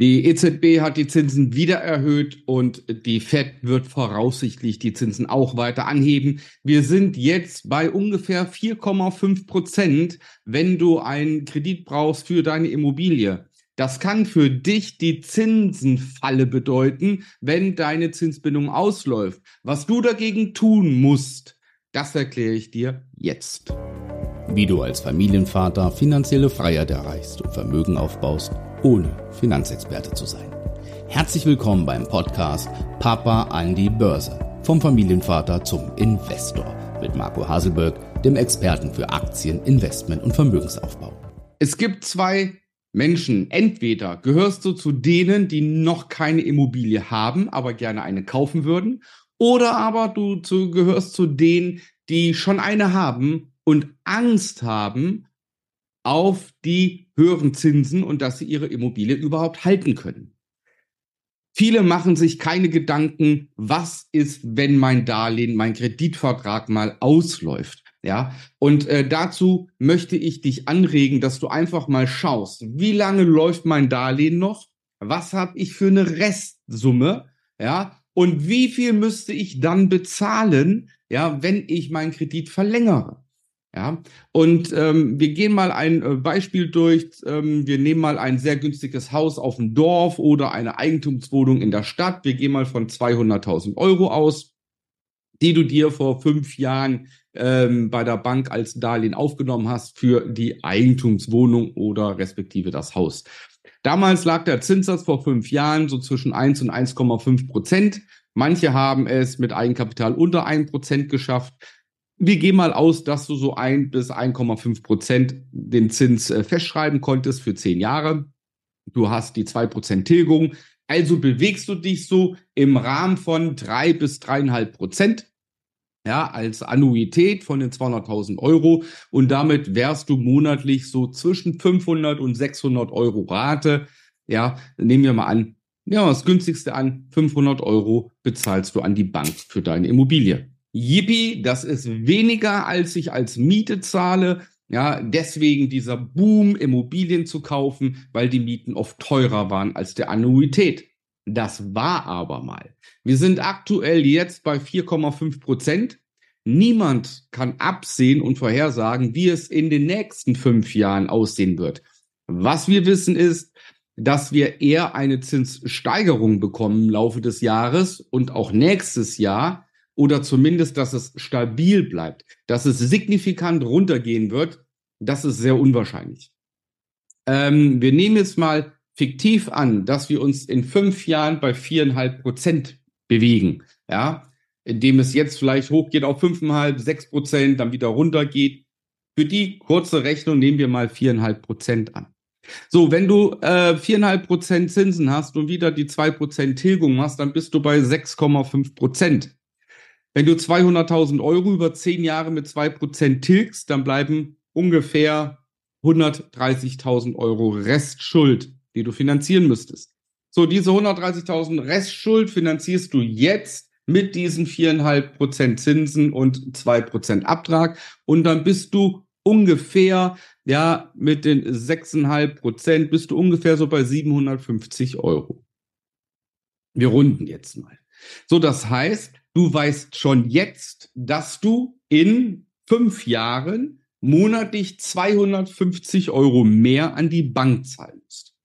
Die EZB hat die Zinsen wieder erhöht und die Fed wird voraussichtlich die Zinsen auch weiter anheben. Wir sind jetzt bei ungefähr 4,5 Prozent, wenn du einen Kredit brauchst für deine Immobilie. Das kann für dich die Zinsenfalle bedeuten, wenn deine Zinsbindung ausläuft. Was du dagegen tun musst, das erkläre ich dir jetzt. Wie du als Familienvater finanzielle Freiheit erreichst und Vermögen aufbaust ohne Finanzexperte zu sein. Herzlich willkommen beim Podcast Papa an die Börse. Vom Familienvater zum Investor mit Marco Haselberg, dem Experten für Aktien, Investment und Vermögensaufbau. Es gibt zwei Menschen. Entweder gehörst du zu denen, die noch keine Immobilie haben, aber gerne eine kaufen würden, oder aber du zu, gehörst zu denen, die schon eine haben und Angst haben, auf die höheren Zinsen und dass sie ihre Immobilie überhaupt halten können. Viele machen sich keine Gedanken, was ist, wenn mein Darlehen, mein Kreditvertrag mal ausläuft. Ja, und äh, dazu möchte ich dich anregen, dass du einfach mal schaust, wie lange läuft mein Darlehen noch? Was habe ich für eine Restsumme? Ja, und wie viel müsste ich dann bezahlen, ja, wenn ich meinen Kredit verlängere? Ja, und ähm, wir gehen mal ein äh, Beispiel durch. Ähm, wir nehmen mal ein sehr günstiges Haus auf dem Dorf oder eine Eigentumswohnung in der Stadt. Wir gehen mal von 200.000 Euro aus, die du dir vor fünf Jahren ähm, bei der Bank als Darlehen aufgenommen hast für die Eigentumswohnung oder respektive das Haus. Damals lag der Zinssatz vor fünf Jahren so zwischen 1 und 1,5 Prozent. Manche haben es mit Eigenkapital unter 1 Prozent geschafft wir gehen mal aus, dass du so ein bis 1,5 Prozent den Zins äh, festschreiben konntest für zehn Jahre. Du hast die zwei Prozent Tilgung. Also bewegst du dich so im Rahmen von drei bis dreieinhalb Prozent. Ja, als Annuität von den 200.000 Euro. Und damit wärst du monatlich so zwischen 500 und 600 Euro Rate. Ja, nehmen wir mal an. Ja, das günstigste an 500 Euro bezahlst du an die Bank für deine Immobilie. Yippie, das ist weniger, als ich als Miete zahle. Ja, deswegen dieser Boom, Immobilien zu kaufen, weil die Mieten oft teurer waren als der Annuität. Das war aber mal. Wir sind aktuell jetzt bei 4,5 Prozent. Niemand kann absehen und vorhersagen, wie es in den nächsten fünf Jahren aussehen wird. Was wir wissen ist, dass wir eher eine Zinssteigerung bekommen im Laufe des Jahres und auch nächstes Jahr oder zumindest, dass es stabil bleibt, dass es signifikant runtergehen wird, das ist sehr unwahrscheinlich. Ähm, wir nehmen jetzt mal fiktiv an, dass wir uns in fünf Jahren bei viereinhalb Prozent bewegen, ja, indem es jetzt vielleicht hochgeht auf fünfeinhalb, sechs Prozent, dann wieder runtergeht. Für die kurze Rechnung nehmen wir mal viereinhalb Prozent an. So, wenn du äh, viereinhalb Prozent Zinsen hast und wieder die zwei Prozent Tilgung machst, dann bist du bei 6,5 Prozent. Wenn du 200.000 Euro über zehn Jahre mit zwei Prozent tilgst, dann bleiben ungefähr 130.000 Euro Restschuld, die du finanzieren müsstest. So, diese 130.000 Restschuld finanzierst du jetzt mit diesen viereinhalb Prozent Zinsen und zwei Prozent Abtrag und dann bist du ungefähr, ja, mit den sechseinhalb Prozent bist du ungefähr so bei 750 Euro. Wir runden jetzt mal. So, das heißt, Du weißt schon jetzt, dass du in fünf Jahren monatlich 250 Euro mehr an die Bank zahlen musst.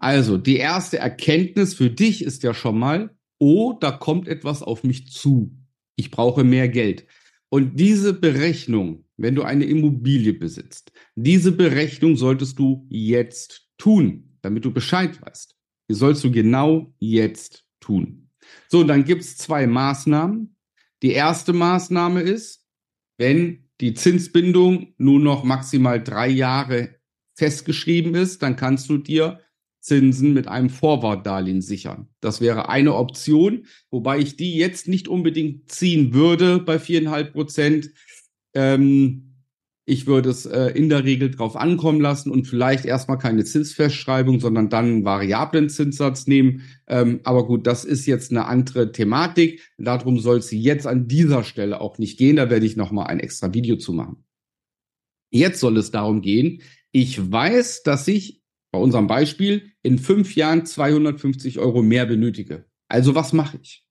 Also, die erste Erkenntnis für dich ist ja schon mal, oh, da kommt etwas auf mich zu. Ich brauche mehr Geld. Und diese Berechnung, wenn du eine Immobilie besitzt, diese Berechnung solltest du jetzt tun, damit du Bescheid weißt. Die sollst du genau jetzt tun. So, dann gibt es zwei Maßnahmen. Die erste Maßnahme ist, wenn die Zinsbindung nur noch maximal drei Jahre festgeschrieben ist, dann kannst du dir Zinsen mit einem Vorwartdarlehen sichern. Das wäre eine Option, wobei ich die jetzt nicht unbedingt ziehen würde bei viereinhalb Prozent. Ähm, ich würde es äh, in der Regel drauf ankommen lassen und vielleicht erstmal keine Zinsfestschreibung, sondern dann einen variablen Zinssatz nehmen. Ähm, aber gut, das ist jetzt eine andere Thematik. Darum soll es jetzt an dieser Stelle auch nicht gehen. Da werde ich nochmal ein extra Video zu machen. Jetzt soll es darum gehen, ich weiß, dass ich bei unserem Beispiel, in fünf Jahren 250 Euro mehr benötige. Also was mache ich?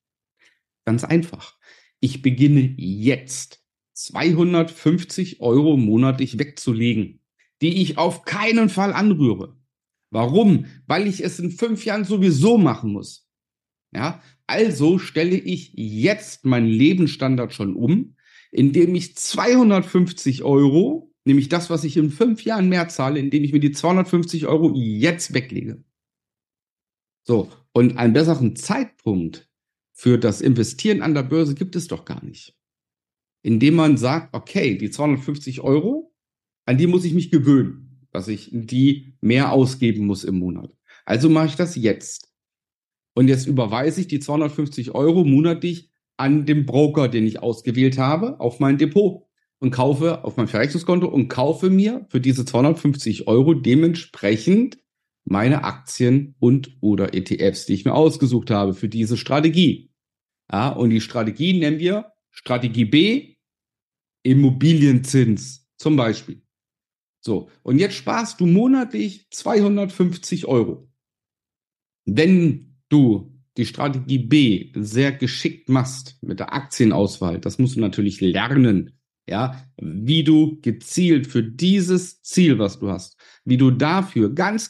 Ganz einfach. Ich beginne jetzt 250 Euro monatlich wegzulegen, die ich auf keinen Fall anrühre. Warum? Weil ich es in fünf Jahren sowieso machen muss. Ja, also stelle ich jetzt meinen Lebensstandard schon um, indem ich 250 Euro, nämlich das, was ich in fünf Jahren mehr zahle, indem ich mir die 250 Euro jetzt weglege. So, und einen besseren Zeitpunkt für das Investieren an der Börse gibt es doch gar nicht. Indem man sagt, okay, die 250 Euro, an die muss ich mich gewöhnen, dass ich die mehr ausgeben muss im Monat. Also mache ich das jetzt. Und jetzt überweise ich die 250 Euro monatlich an den Broker, den ich ausgewählt habe, auf mein Depot und kaufe auf mein Verrechnungskonto und kaufe mir für diese 250 Euro dementsprechend meine Aktien und oder ETFs, die ich mir ausgesucht habe für diese Strategie. Ja, und die Strategie nennen wir Strategie B, Immobilienzins zum Beispiel. So, und jetzt sparst du monatlich 250 Euro. Wenn du die Strategie B sehr geschickt machst mit der Aktienauswahl, das musst du natürlich lernen, ja, wie du gezielt für dieses Ziel, was du hast, wie du dafür ganz,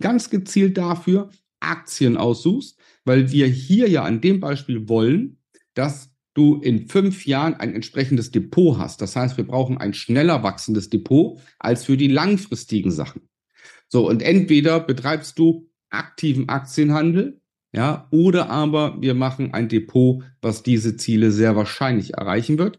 ganz gezielt dafür Aktien aussuchst, weil wir hier ja an dem Beispiel wollen, dass du in fünf Jahren ein entsprechendes Depot hast. Das heißt, wir brauchen ein schneller wachsendes Depot als für die langfristigen Sachen. So, und entweder betreibst du aktiven Aktienhandel, ja, oder aber wir machen ein Depot, was diese Ziele sehr wahrscheinlich erreichen wird.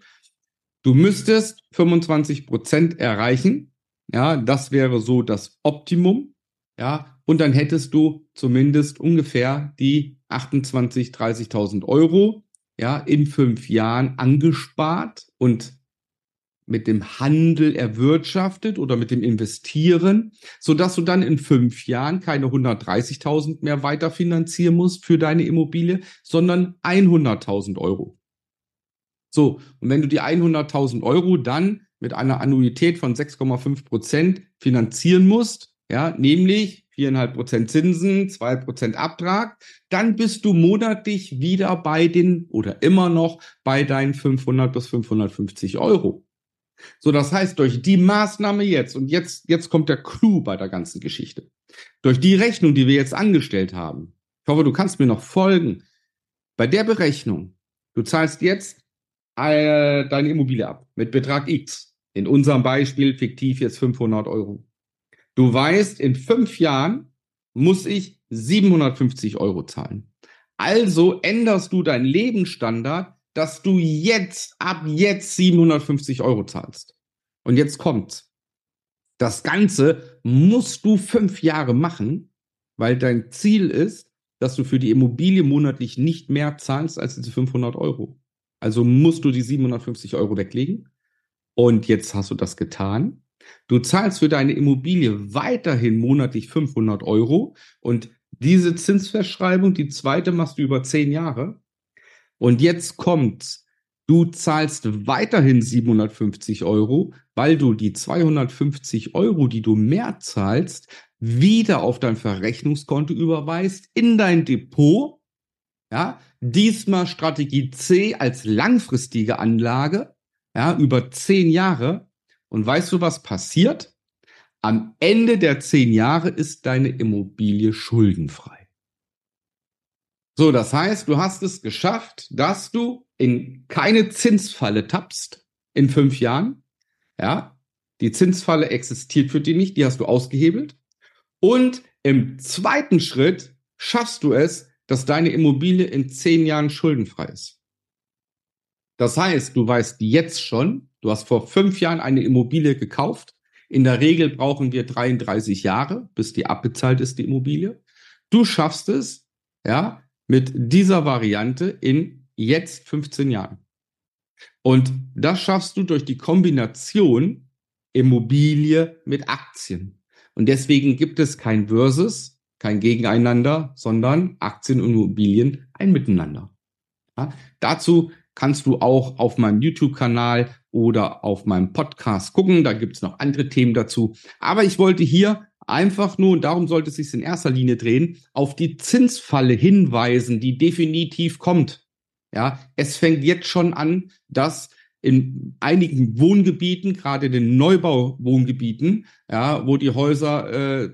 Du müsstest 25 Prozent erreichen, ja, das wäre so das Optimum, ja, und dann hättest du zumindest ungefähr die 28, 30.000 Euro, ja, in fünf Jahren angespart und mit dem Handel erwirtschaftet oder mit dem Investieren, so dass du dann in fünf Jahren keine 130.000 mehr weiter finanzieren musst für deine Immobilie, sondern 100.000 Euro. So, und wenn du die 100.000 Euro dann mit einer Annuität von 6,5 Prozent finanzieren musst, ja, nämlich 4,5 Prozent Zinsen, 2 Prozent Abtrag, dann bist du monatlich wieder bei den oder immer noch bei deinen 500 bis 550 Euro. So, das heißt, durch die Maßnahme jetzt, und jetzt, jetzt kommt der Clou bei der ganzen Geschichte, durch die Rechnung, die wir jetzt angestellt haben, ich hoffe, du kannst mir noch folgen, bei der Berechnung, du zahlst jetzt äh, deine Immobilie ab mit Betrag X. In unserem Beispiel fiktiv jetzt 500 Euro. Du weißt, in fünf Jahren muss ich 750 Euro zahlen. Also änderst du deinen Lebensstandard dass du jetzt, ab jetzt 750 Euro zahlst. Und jetzt kommt's. Das Ganze musst du fünf Jahre machen, weil dein Ziel ist, dass du für die Immobilie monatlich nicht mehr zahlst als diese 500 Euro. Also musst du die 750 Euro weglegen. Und jetzt hast du das getan. Du zahlst für deine Immobilie weiterhin monatlich 500 Euro und diese Zinsverschreibung, die zweite machst du über zehn Jahre. Und jetzt kommt, du zahlst weiterhin 750 Euro, weil du die 250 Euro, die du mehr zahlst, wieder auf dein Verrechnungskonto überweist, in dein Depot. Ja, diesmal Strategie C als langfristige Anlage, ja, über zehn Jahre. Und weißt du, was passiert? Am Ende der zehn Jahre ist deine Immobilie schuldenfrei. So, das heißt, du hast es geschafft, dass du in keine Zinsfalle tappst in fünf Jahren. Ja, die Zinsfalle existiert für dich nicht, die hast du ausgehebelt. Und im zweiten Schritt schaffst du es, dass deine Immobilie in zehn Jahren schuldenfrei ist. Das heißt, du weißt jetzt schon, du hast vor fünf Jahren eine Immobilie gekauft. In der Regel brauchen wir 33 Jahre, bis die abbezahlt ist, die Immobilie. Du schaffst es, ja, mit dieser Variante in jetzt 15 Jahren. Und das schaffst du durch die Kombination Immobilie mit Aktien. Und deswegen gibt es kein Versus, kein Gegeneinander, sondern Aktien und Immobilien ein Miteinander. Ja, dazu kannst du auch auf meinem YouTube-Kanal oder auf meinem Podcast gucken. Da gibt es noch andere Themen dazu. Aber ich wollte hier einfach nur, und darum sollte es sich in erster Linie drehen, auf die Zinsfalle hinweisen, die definitiv kommt. Ja, es fängt jetzt schon an, dass in einigen Wohngebieten, gerade in den Neubauwohngebieten, ja, wo die Häuser äh,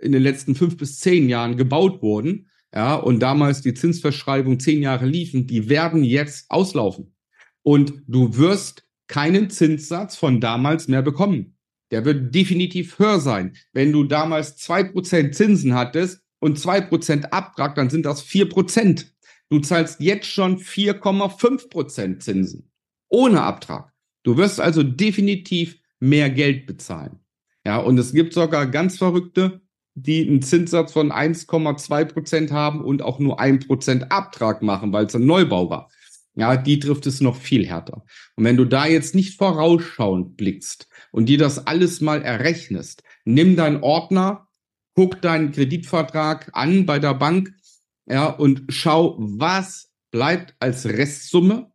in den letzten fünf bis zehn Jahren gebaut wurden, ja, und damals die Zinsverschreibung zehn Jahre liefen, die werden jetzt auslaufen. Und du wirst keinen Zinssatz von damals mehr bekommen. Der wird definitiv höher sein. Wenn du damals zwei Prozent Zinsen hattest und zwei Prozent Abtrag, dann sind das vier Prozent. Du zahlst jetzt schon 4,5 Prozent Zinsen. Ohne Abtrag. Du wirst also definitiv mehr Geld bezahlen. Ja, und es gibt sogar ganz verrückte, die einen Zinssatz von 1,2 Prozent haben und auch nur ein Prozent Abtrag machen, weil es ein Neubau war. Ja, die trifft es noch viel härter. Und wenn du da jetzt nicht vorausschauend blickst und dir das alles mal errechnest, nimm deinen Ordner, guck deinen Kreditvertrag an bei der Bank, ja, und schau, was bleibt als Restsumme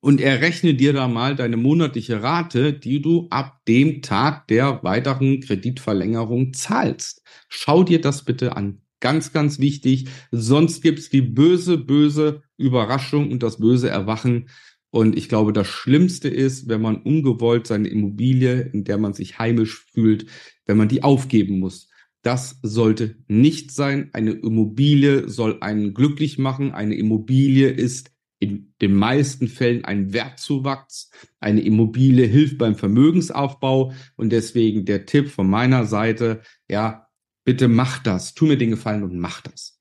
und errechne dir da mal deine monatliche Rate, die du ab dem Tag der weiteren Kreditverlängerung zahlst. Schau dir das bitte an. Ganz, ganz wichtig. Sonst gibt's die böse, böse Überraschung und das böse Erwachen. Und ich glaube, das Schlimmste ist, wenn man ungewollt seine Immobilie, in der man sich heimisch fühlt, wenn man die aufgeben muss. Das sollte nicht sein. Eine Immobilie soll einen glücklich machen. Eine Immobilie ist in den meisten Fällen ein Wertzuwachs. Eine Immobilie hilft beim Vermögensaufbau und deswegen der Tipp von meiner Seite, ja, bitte mach das. Tu mir den Gefallen und mach das.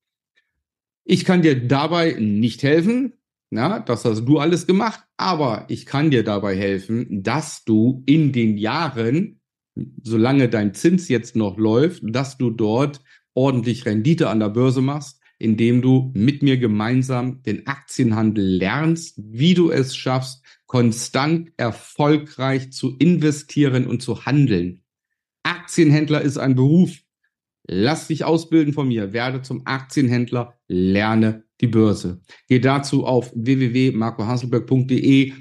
Ich kann dir dabei nicht helfen. Na, das hast du alles gemacht, aber ich kann dir dabei helfen, dass du in den Jahren, solange dein Zins jetzt noch läuft, dass du dort ordentlich Rendite an der Börse machst, indem du mit mir gemeinsam den Aktienhandel lernst, wie du es schaffst, konstant erfolgreich zu investieren und zu handeln. Aktienhändler ist ein Beruf. Lass dich ausbilden von mir, werde zum Aktienhändler, lerne die Börse. Geh dazu auf www.marcohaselberg.de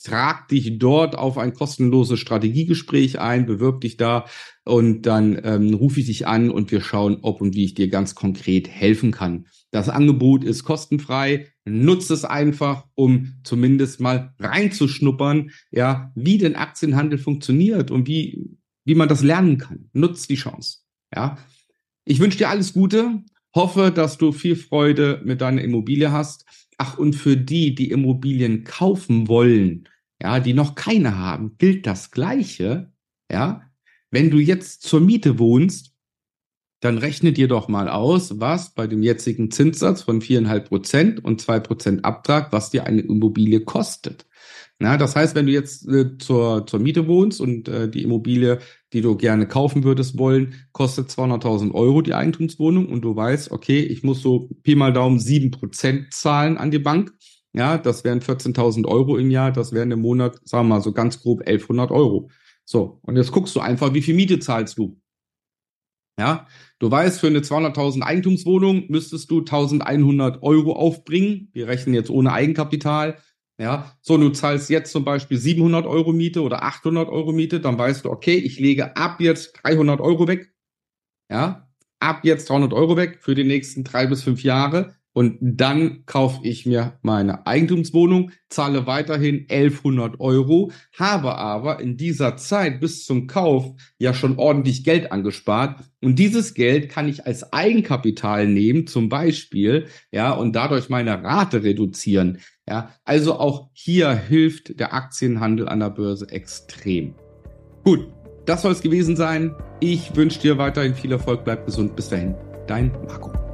trag dich dort auf ein kostenloses Strategiegespräch ein, bewirb dich da und dann ähm, rufe ich dich an und wir schauen, ob und wie ich dir ganz konkret helfen kann. Das Angebot ist kostenfrei. Nutze es einfach, um zumindest mal reinzuschnuppern, ja, wie denn Aktienhandel funktioniert und wie, wie man das lernen kann. Nutz die Chance. Ja. Ich wünsche dir alles Gute. Hoffe, dass du viel Freude mit deiner Immobilie hast. Ach, und für die, die Immobilien kaufen wollen, ja, die noch keine haben, gilt das Gleiche. Ja, wenn du jetzt zur Miete wohnst, dann rechne dir doch mal aus, was bei dem jetzigen Zinssatz von viereinhalb Prozent und zwei Prozent Abtrag, was dir eine Immobilie kostet. Na, das heißt, wenn du jetzt äh, zur, zur Miete wohnst und äh, die Immobilie, die du gerne kaufen würdest wollen, kostet 200.000 Euro die Eigentumswohnung und du weißt, okay, ich muss so Pi mal Daumen sieben Prozent zahlen an die Bank. Ja, das wären 14.000 Euro im Jahr, das wären im Monat, sagen wir mal so ganz grob 1100 Euro. So, und jetzt guckst du einfach, wie viel Miete zahlst du. Ja, du weißt, für eine 200.000 Eigentumswohnung müsstest du 1100 Euro aufbringen. Wir rechnen jetzt ohne Eigenkapital. Ja, so, du zahlst jetzt zum Beispiel 700 Euro Miete oder 800 Euro Miete, dann weißt du, okay, ich lege ab jetzt 300 Euro weg. Ja, ab jetzt 300 Euro weg für die nächsten drei bis fünf Jahre. Und dann kaufe ich mir meine Eigentumswohnung, zahle weiterhin 1100 Euro, habe aber in dieser Zeit bis zum Kauf ja schon ordentlich Geld angespart. Und dieses Geld kann ich als Eigenkapital nehmen, zum Beispiel, ja, und dadurch meine Rate reduzieren. Ja, also auch hier hilft der Aktienhandel an der Börse extrem. Gut, das soll es gewesen sein. Ich wünsche dir weiterhin viel Erfolg, bleib gesund. Bis dahin, dein Marco.